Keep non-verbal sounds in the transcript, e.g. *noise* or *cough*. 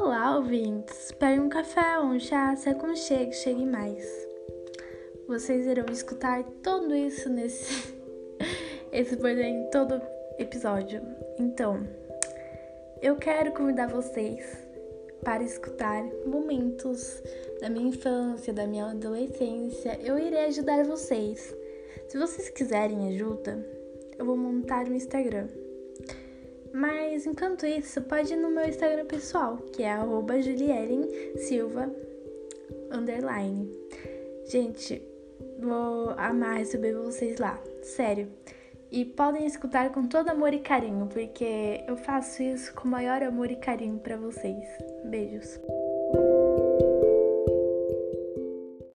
Olá, ouvintes! Pegue um café um chá, se aconchegue, chegue mais. Vocês irão escutar tudo isso nesse *laughs* esse em todo episódio. Então, eu quero convidar vocês para escutar momentos da minha infância, da minha adolescência. Eu irei ajudar vocês. Se vocês quiserem ajuda, eu vou montar um Instagram mas enquanto isso, pode ir no meu Instagram pessoal, que é Silva underline. Gente, vou amar receber vocês lá, sério. E podem escutar com todo amor e carinho, porque eu faço isso com maior amor e carinho para vocês. Beijos.